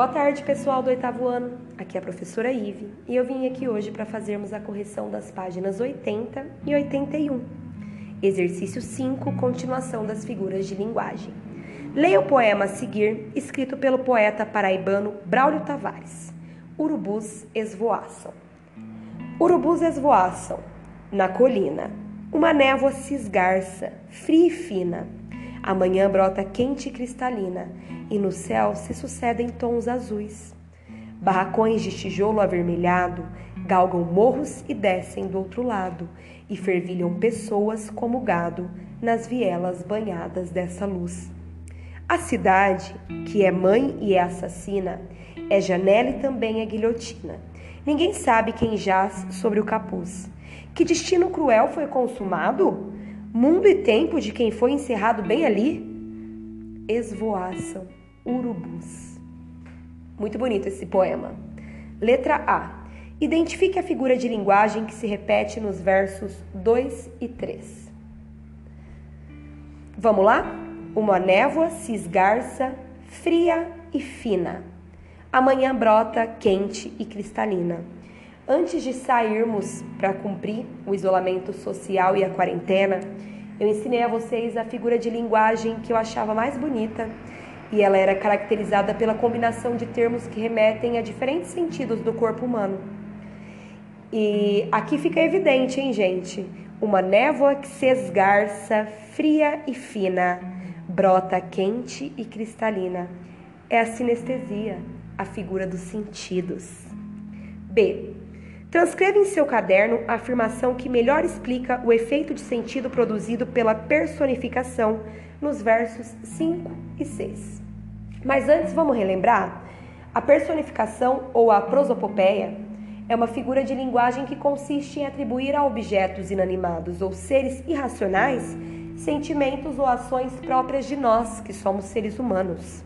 Boa tarde, pessoal do oitavo ano. Aqui é a professora Ive e eu vim aqui hoje para fazermos a correção das páginas 80 e 81. Exercício 5, continuação das figuras de linguagem. Leia o poema a seguir, escrito pelo poeta paraibano Braulio Tavares. Urubus esvoaçam. Urubus esvoaçam na colina. Uma névoa se esgarça, fria e fina. A manhã brota quente e cristalina e no céu se sucedem tons azuis. Barracões de tijolo avermelhado galgam morros e descem do outro lado, e fervilham pessoas como gado nas vielas banhadas dessa luz. A cidade, que é mãe e é assassina, é janela e também é guilhotina. Ninguém sabe quem jaz sobre o capuz. Que destino cruel foi consumado? Mundo e tempo de quem foi encerrado bem ali? Esvoaçam urubus. Muito bonito esse poema. Letra A. Identifique a figura de linguagem que se repete nos versos 2 e 3. Vamos lá? Uma névoa se esgarça, fria e fina. Amanhã brota quente e cristalina. Antes de sairmos para cumprir o isolamento social e a quarentena, eu ensinei a vocês a figura de linguagem que eu achava mais bonita e ela era caracterizada pela combinação de termos que remetem a diferentes sentidos do corpo humano. E aqui fica evidente, hein, gente? Uma névoa que se esgarça, fria e fina, brota quente e cristalina. É a sinestesia, a figura dos sentidos. B. Transcreva em seu caderno a afirmação que melhor explica o efeito de sentido produzido pela personificação nos versos 5 e 6. Mas antes vamos relembrar? A personificação ou a prosopopeia é uma figura de linguagem que consiste em atribuir a objetos inanimados ou seres irracionais sentimentos ou ações próprias de nós, que somos seres humanos.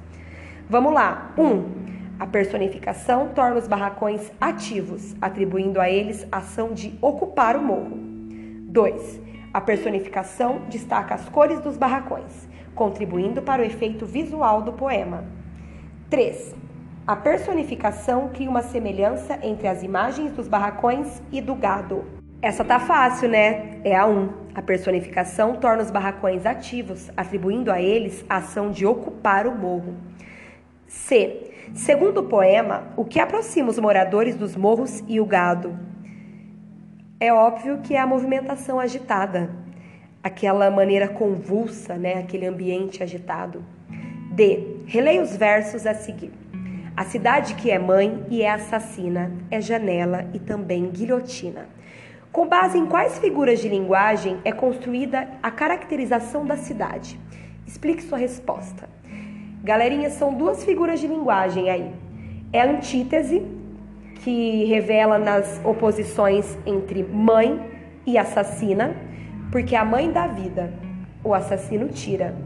Vamos lá. 1. Um, a personificação torna os barracões ativos, atribuindo a eles a ação de ocupar o morro. 2. A personificação destaca as cores dos barracões, contribuindo para o efeito visual do poema. 3. A personificação cria uma semelhança entre as imagens dos barracões e do gado. Essa tá fácil, né? É a 1. A personificação torna os barracões ativos, atribuindo a eles a ação de ocupar o morro. C. Segundo o poema, o que aproxima os moradores dos morros e o gado? É óbvio que é a movimentação agitada, aquela maneira convulsa, né, aquele ambiente agitado. D. Releia os versos a seguir. A cidade que é mãe e é assassina, é janela e também guilhotina. Com base em quais figuras de linguagem é construída a caracterização da cidade? Explique sua resposta. Galerinha, são duas figuras de linguagem aí. É a antítese, que revela nas oposições entre mãe e assassina, porque a mãe dá vida, o assassino tira.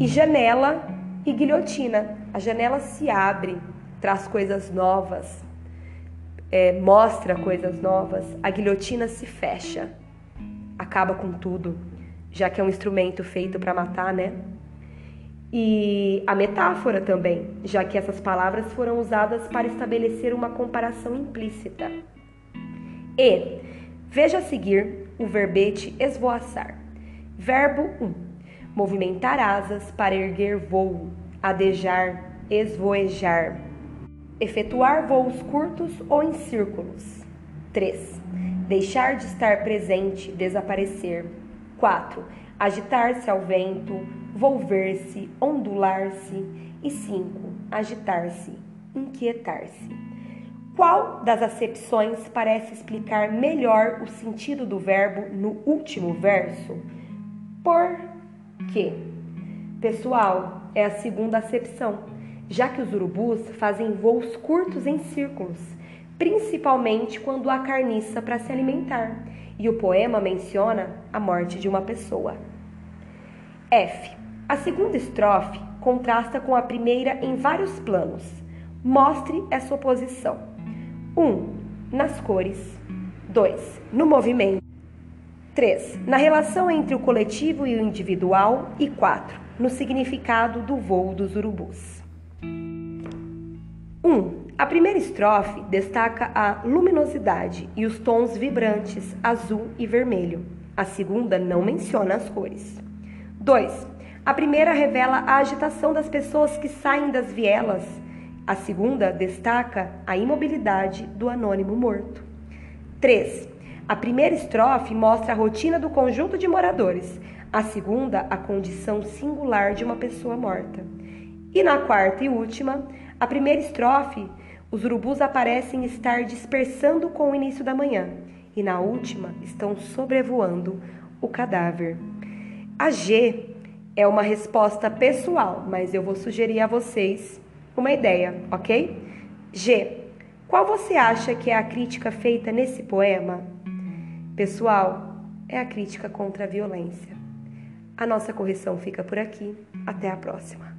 E janela e guilhotina. A janela se abre, traz coisas novas, é, mostra coisas novas. A guilhotina se fecha, acaba com tudo, já que é um instrumento feito para matar, né? E a metáfora também, já que essas palavras foram usadas para estabelecer uma comparação implícita. E veja a seguir o verbete esvoaçar. Verbo 1. Um, movimentar asas para erguer voo, adejar, esvoejar. Efetuar voos curtos ou em círculos. 3. Deixar de estar presente, desaparecer. 4. Agitar-se ao vento, volver-se, ondular-se. E 5. Agitar-se, inquietar-se. Qual das acepções parece explicar melhor o sentido do verbo no último verso? Por quê? Pessoal, é a segunda acepção, já que os urubus fazem voos curtos em círculos, principalmente quando há carniça para se alimentar, e o poema menciona a morte de uma pessoa. F. A segunda estrofe contrasta com a primeira em vários planos. Mostre essa oposição. 1. Um, nas cores. 2. No movimento. 3. Na relação entre o coletivo e o individual. E 4. No significado do voo dos urubus. 1. Um, a primeira estrofe destaca a luminosidade e os tons vibrantes azul e vermelho. A segunda não menciona as cores. 2. A primeira revela a agitação das pessoas que saem das vielas. A segunda destaca a imobilidade do anônimo morto. 3. A primeira estrofe mostra a rotina do conjunto de moradores. A segunda, a condição singular de uma pessoa morta. E na quarta e última, a primeira estrofe, os urubus aparecem estar dispersando com o início da manhã e na última estão sobrevoando o cadáver. A G é uma resposta pessoal, mas eu vou sugerir a vocês uma ideia, ok? G. Qual você acha que é a crítica feita nesse poema? Pessoal, é a crítica contra a violência. A nossa correção fica por aqui. Até a próxima.